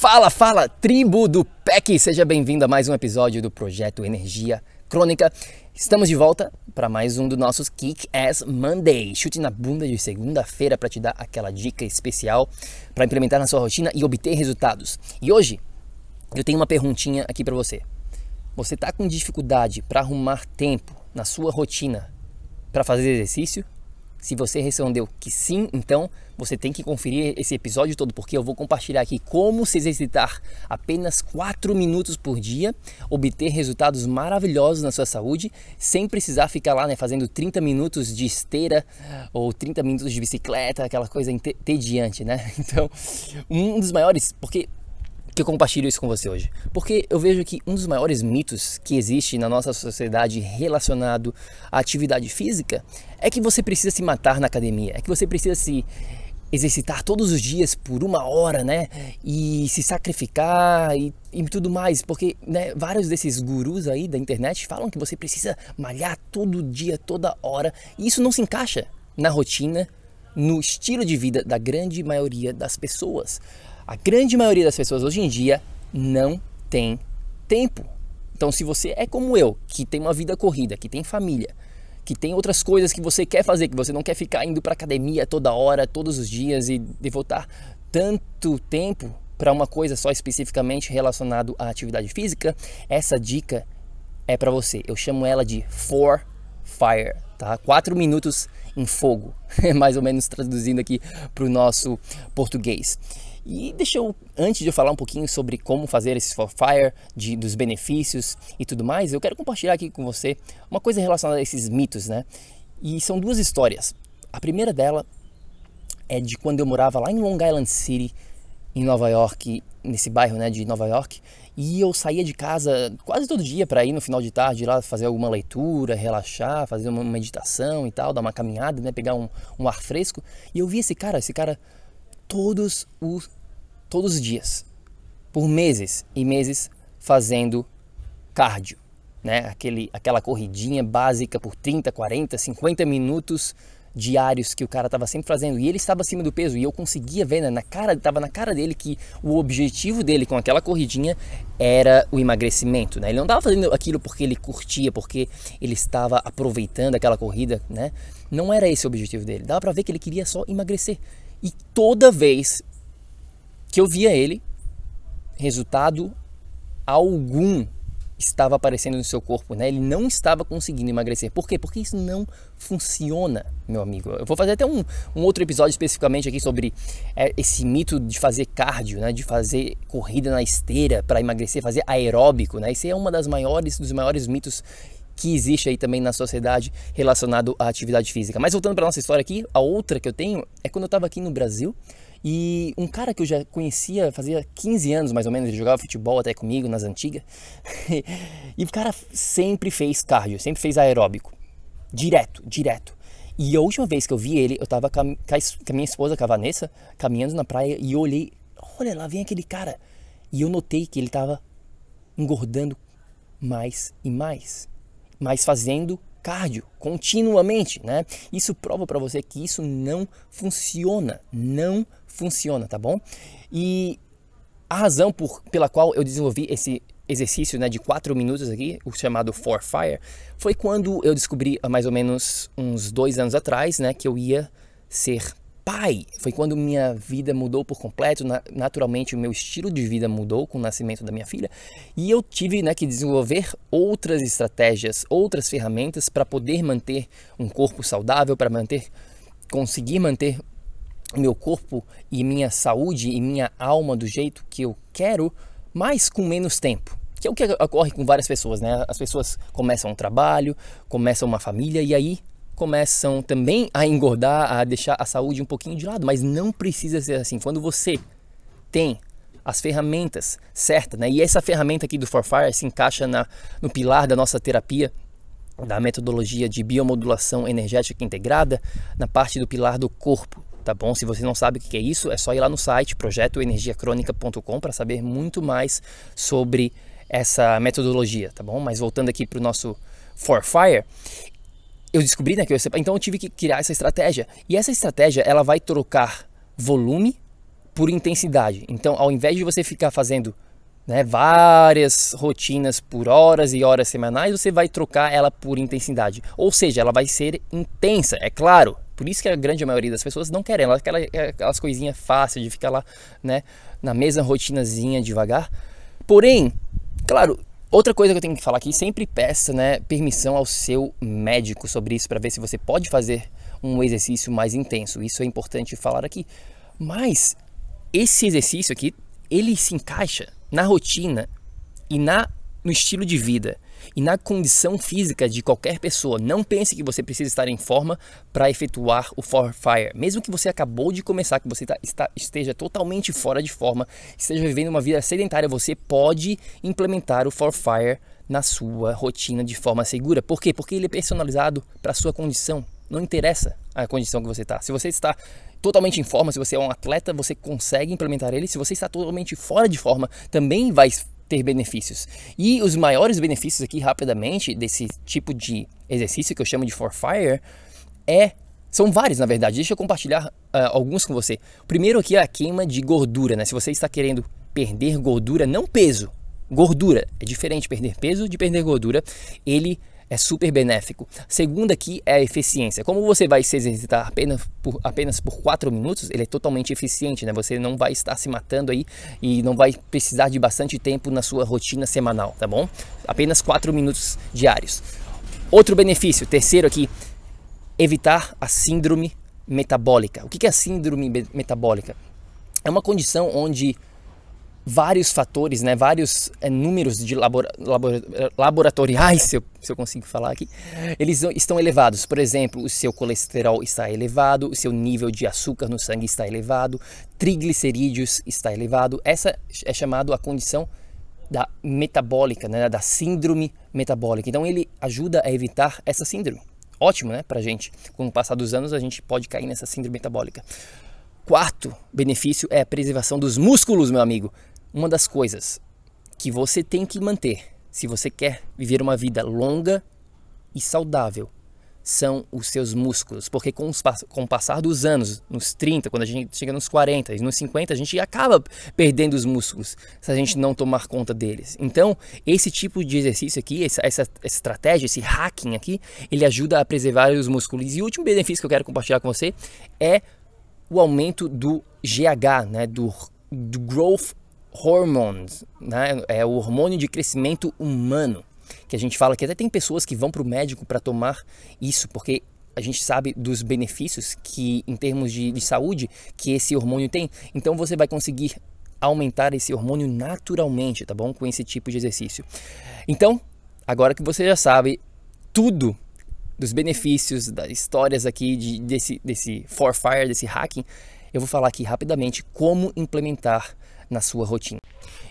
Fala, fala, tribo do PEC! Seja bem-vindo a mais um episódio do projeto Energia Crônica. Estamos de volta para mais um dos nossos Kick Ass Monday. Chute na bunda de segunda-feira para te dar aquela dica especial para implementar na sua rotina e obter resultados. E hoje eu tenho uma perguntinha aqui para você. Você está com dificuldade para arrumar tempo na sua rotina para fazer exercício? Se você respondeu que sim, então você tem que conferir esse episódio todo, porque eu vou compartilhar aqui como se exercitar apenas 4 minutos por dia, obter resultados maravilhosos na sua saúde, sem precisar ficar lá né, fazendo 30 minutos de esteira ou 30 minutos de bicicleta, aquela coisa entediante, né? Então, um dos maiores, porque que eu compartilho isso com você hoje? Porque eu vejo que um dos maiores mitos que existe na nossa sociedade relacionado à atividade física é que você precisa se matar na academia, é que você precisa se exercitar todos os dias por uma hora, né? E se sacrificar e, e tudo mais, porque né, vários desses gurus aí da internet falam que você precisa malhar todo dia, toda hora, e isso não se encaixa na rotina, no estilo de vida da grande maioria das pessoas. A grande maioria das pessoas hoje em dia não tem tempo. Então, se você é como eu, que tem uma vida corrida, que tem família, que tem outras coisas que você quer fazer, que você não quer ficar indo para academia toda hora, todos os dias e devotar tanto tempo para uma coisa só especificamente relacionado à atividade física, essa dica é para você. Eu chamo ela de For Fire, tá? Quatro minutos em fogo, mais ou menos traduzindo aqui para o nosso português. E deixa eu, antes de eu falar um pouquinho sobre como fazer esse for fire, de, dos benefícios e tudo mais, eu quero compartilhar aqui com você uma coisa relacionada a esses mitos, né? E são duas histórias. A primeira dela é de quando eu morava lá em Long Island City, em Nova York, nesse bairro né, de Nova York, e eu saía de casa quase todo dia para ir no final de tarde lá fazer alguma leitura, relaxar, fazer uma meditação e tal, dar uma caminhada, né, pegar um, um ar fresco. E eu vi esse cara, esse cara todos os, todos os dias, por meses e meses, fazendo cardio. Né? Aquele, aquela corridinha básica por 30, 40, 50 minutos diários que o cara estava sempre fazendo e ele estava acima do peso e eu conseguia ver né, na cara estava na cara dele que o objetivo dele com aquela corridinha era o emagrecimento né ele não estava fazendo aquilo porque ele curtia porque ele estava aproveitando aquela corrida né não era esse o objetivo dele dava para ver que ele queria só emagrecer e toda vez que eu via ele, resultado algum estava aparecendo no seu corpo, né? Ele não estava conseguindo emagrecer. Por quê? Porque isso não funciona, meu amigo. Eu vou fazer até um, um outro episódio especificamente aqui sobre é, esse mito de fazer cardio, né? De fazer corrida na esteira para emagrecer, fazer aeróbico, né? Isso é uma das maiores, dos maiores mitos que existe aí também na sociedade relacionado à atividade física. Mas voltando para nossa história aqui, a outra que eu tenho é quando eu estava aqui no Brasil e um cara que eu já conhecia fazia 15 anos mais ou menos, ele jogava futebol até comigo nas antigas. e o cara sempre fez cardio, sempre fez aeróbico. Direto, direto. E a última vez que eu vi ele, eu estava com, a minha esposa, com a Vanessa, caminhando na praia e eu olhei, olha lá vem aquele cara. E eu notei que ele estava engordando mais e mais mas fazendo cardio continuamente, né? Isso prova para você que isso não funciona, não funciona, tá bom? E a razão por, pela qual eu desenvolvi esse exercício né, de 4 minutos aqui, o chamado For Fire, foi quando eu descobri há mais ou menos uns dois anos atrás né, que eu ia ser pai. Foi quando minha vida mudou por completo, naturalmente o meu estilo de vida mudou com o nascimento da minha filha e eu tive né, que desenvolver outras estratégias, outras ferramentas para poder manter um corpo saudável, para manter, conseguir manter meu corpo e minha saúde e minha alma do jeito que eu quero, mas com menos tempo. Que é o que ocorre com várias pessoas, né? As pessoas começam um trabalho, começam uma família e aí começam também a engordar, a deixar a saúde um pouquinho de lado, mas não precisa ser assim. Quando você tem as ferramentas certas, né? E essa ferramenta aqui do Forfire se encaixa na, no pilar da nossa terapia da metodologia de biomodulação energética integrada, na parte do pilar do corpo, tá bom? Se você não sabe o que é isso, é só ir lá no site projetoenergiacronica.com para saber muito mais sobre essa metodologia, tá bom? Mas voltando aqui para o nosso For Fire, eu descobri né, que eu, então eu tive que criar essa estratégia. E essa estratégia ela vai trocar volume por intensidade. Então, ao invés de você ficar fazendo né, várias rotinas por horas e horas semanais, você vai trocar ela por intensidade. Ou seja, ela vai ser intensa, é claro. Por isso que a grande maioria das pessoas não querem, elas querem aquelas coisinhas fáceis de ficar lá, né, na mesma rotinazinha devagar. Porém, claro, outra coisa que eu tenho que falar aqui, sempre peça, né, permissão ao seu médico sobre isso para ver se você pode fazer um exercício mais intenso. Isso é importante falar aqui. Mas esse exercício aqui, ele se encaixa na rotina e na no estilo de vida e na condição física de qualquer pessoa. Não pense que você precisa estar em forma para efetuar o For Fire. Mesmo que você acabou de começar, que você tá, está, esteja totalmente fora de forma, esteja vivendo uma vida sedentária, você pode implementar o For Fire na sua rotina de forma segura. Por quê? Porque ele é personalizado para a sua condição. Não interessa a condição que você está. Se você está totalmente em forma, se você é um atleta, você consegue implementar ele. Se você está totalmente fora de forma, também vai ter benefícios. E os maiores benefícios aqui, rapidamente, desse tipo de exercício que eu chamo de For Fire, é são vários, na verdade. Deixa eu compartilhar uh, alguns com você. Primeiro aqui é a queima de gordura, né? Se você está querendo perder gordura, não peso, gordura. É diferente perder peso de perder gordura. Ele é super benéfico. Segunda aqui é a eficiência. Como você vai se exercitar apenas por, apenas por 4 minutos, ele é totalmente eficiente, né? Você não vai estar se matando aí e não vai precisar de bastante tempo na sua rotina semanal, tá bom? Apenas 4 minutos diários. Outro benefício, terceiro aqui, evitar a síndrome metabólica. O que é a síndrome metabólica? É uma condição onde vários fatores, né, vários é, números de labora, labora, laboratoriais, se eu, se eu consigo falar aqui, eles estão elevados. Por exemplo, o seu colesterol está elevado, o seu nível de açúcar no sangue está elevado, triglicerídeos está elevado. Essa é chamada a condição da metabólica, né, da síndrome metabólica. Então ele ajuda a evitar essa síndrome. Ótimo, né, pra gente. Com o passar dos anos a gente pode cair nessa síndrome metabólica. Quarto benefício é a preservação dos músculos, meu amigo uma das coisas que você tem que manter se você quer viver uma vida longa e saudável são os seus músculos, porque com, os, com o passar dos anos, nos 30, quando a gente chega nos 40 e nos 50, a gente acaba perdendo os músculos se a gente não tomar conta deles. Então, esse tipo de exercício aqui, essa, essa estratégia, esse hacking aqui, ele ajuda a preservar os músculos. E o último benefício que eu quero compartilhar com você é o aumento do GH, né, do, do Growth hormones, né? é o hormônio de crescimento humano, que a gente fala que até tem pessoas que vão para o médico para tomar isso, porque a gente sabe dos benefícios que, em termos de, de saúde, que esse hormônio tem. Então você vai conseguir aumentar esse hormônio naturalmente, tá bom? Com esse tipo de exercício. Então, agora que você já sabe tudo dos benefícios, das histórias aqui de, desse, desse For Fire, desse hacking, eu vou falar aqui rapidamente como implementar na sua rotina.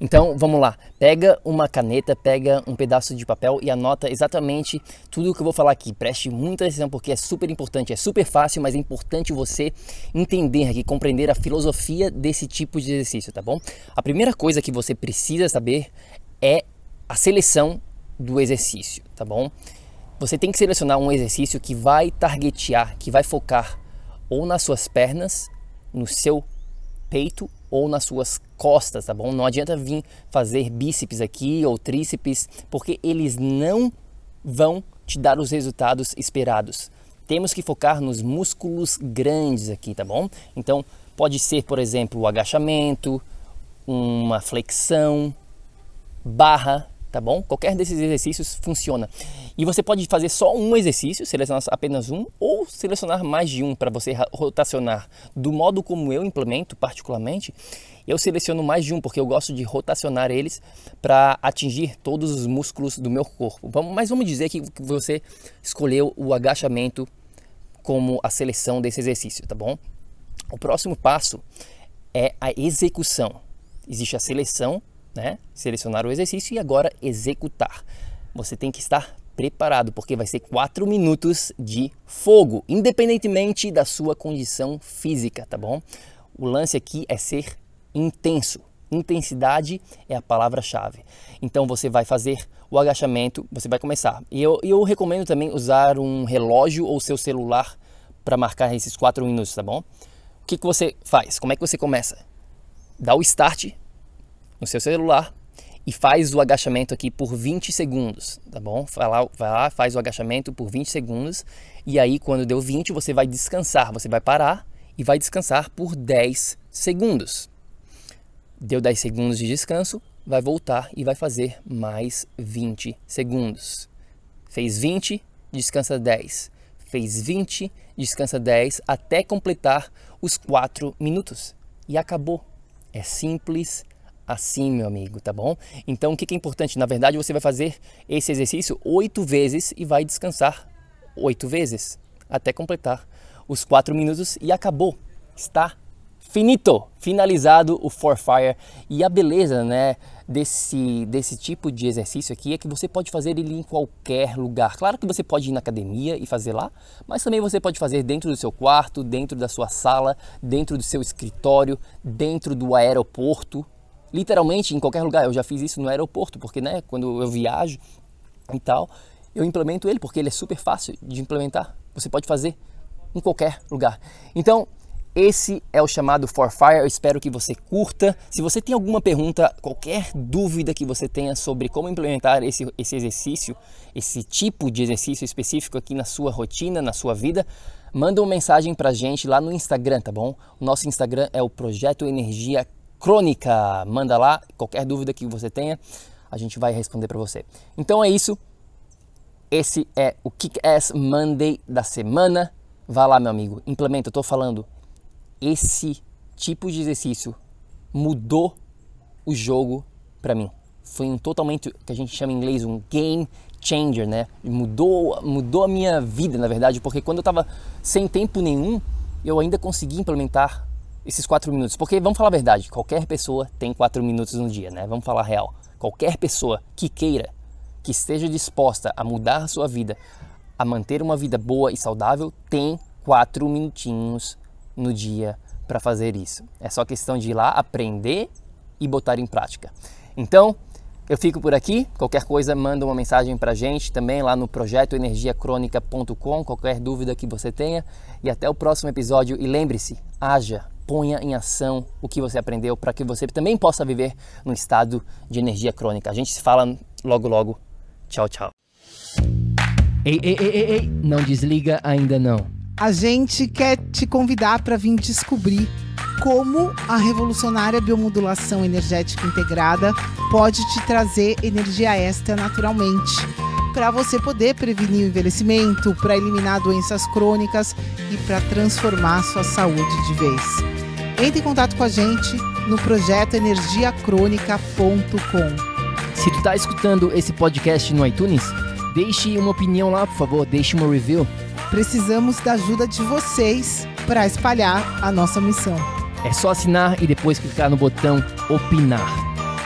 Então vamos lá, pega uma caneta, pega um pedaço de papel e anota exatamente tudo o que eu vou falar aqui. Preste muita atenção porque é super importante, é super fácil, mas é importante você entender aqui, compreender a filosofia desse tipo de exercício, tá bom? A primeira coisa que você precisa saber é a seleção do exercício, tá bom? você tem que selecionar um exercício que vai targetear, que vai focar ou nas suas pernas, no seu peito ou nas suas costas, tá bom? Não adianta vir fazer bíceps aqui ou tríceps, porque eles não vão te dar os resultados esperados. Temos que focar nos músculos grandes aqui, tá bom? Então, pode ser, por exemplo, o agachamento, uma flexão, barra, tá bom? Qualquer desses exercícios funciona. E você pode fazer só um exercício, selecionar apenas um, ou selecionar mais de um para você rotacionar. Do modo como eu implemento, particularmente, eu seleciono mais de um porque eu gosto de rotacionar eles para atingir todos os músculos do meu corpo. Mas vamos dizer que você escolheu o agachamento como a seleção desse exercício, tá bom? O próximo passo é a execução. Existe a seleção né? Selecionar o exercício e agora executar. Você tem que estar preparado, porque vai ser 4 minutos de fogo, independentemente da sua condição física, tá bom? O lance aqui é ser intenso. Intensidade é a palavra-chave. Então você vai fazer o agachamento, você vai começar. E eu, eu recomendo também usar um relógio ou seu celular para marcar esses 4 minutos, tá bom? O que, que você faz? Como é que você começa? Dá o start no seu celular e faz o agachamento aqui por 20 segundos, tá bom? Vai lá, vai lá, faz o agachamento por 20 segundos e aí quando deu 20 você vai descansar, você vai parar e vai descansar por 10 segundos. Deu 10 segundos de descanso, vai voltar e vai fazer mais 20 segundos. Fez 20, descansa 10. Fez 20, descansa 10 até completar os 4 minutos. E acabou. É simples, assim, meu amigo, tá bom? Então, o que é importante? Na verdade, você vai fazer esse exercício oito vezes e vai descansar oito vezes até completar os quatro minutos e acabou. Está finito, finalizado o For Fire. E a beleza, né, desse, desse tipo de exercício aqui é que você pode fazer ele em qualquer lugar. Claro que você pode ir na academia e fazer lá, mas também você pode fazer dentro do seu quarto, dentro da sua sala, dentro do seu escritório, dentro do aeroporto, literalmente em qualquer lugar. Eu já fiz isso no aeroporto, porque né, quando eu viajo e tal, eu implemento ele porque ele é super fácil de implementar. Você pode fazer em qualquer lugar. Então, esse é o chamado For Fire. Eu espero que você curta. Se você tem alguma pergunta, qualquer dúvida que você tenha sobre como implementar esse, esse exercício, esse tipo de exercício específico aqui na sua rotina, na sua vida, manda uma mensagem pra gente lá no Instagram, tá bom? O nosso Instagram é o Projeto Energia crônica. Manda lá qualquer dúvida que você tenha, a gente vai responder para você. Então é isso. Esse é o Kick-Ass Monday da semana. Vá lá, meu amigo, implementa. Eu tô falando, esse tipo de exercício mudou o jogo para mim. Foi um totalmente que a gente chama em inglês um game changer, né? Mudou, mudou a minha vida, na verdade, porque quando eu tava sem tempo nenhum, eu ainda consegui implementar esses quatro minutos? Porque vamos falar a verdade, qualquer pessoa tem quatro minutos no dia, né? Vamos falar real. Qualquer pessoa que queira, que esteja disposta a mudar a sua vida, a manter uma vida boa e saudável, tem quatro minutinhos no dia para fazer isso. É só questão de ir lá aprender e botar em prática. Então, eu fico por aqui. Qualquer coisa, manda uma mensagem para gente também lá no projeto energiacronica.com. Qualquer dúvida que você tenha. E até o próximo episódio. E lembre-se, haja ponha em ação o que você aprendeu para que você também possa viver no estado de energia crônica. A gente se fala logo logo. Tchau, tchau. Ei, ei, ei, ei, ei, não desliga ainda não. A gente quer te convidar para vir descobrir como a revolucionária biomodulação energética integrada pode te trazer energia extra naturalmente para você poder prevenir o envelhecimento, para eliminar doenças crônicas e para transformar sua saúde de vez. Entre em contato com a gente no projeto energiacronica.com. Se tu está escutando esse podcast no iTunes, deixe uma opinião lá, por favor, deixe uma review. Precisamos da ajuda de vocês para espalhar a nossa missão. É só assinar e depois clicar no botão opinar.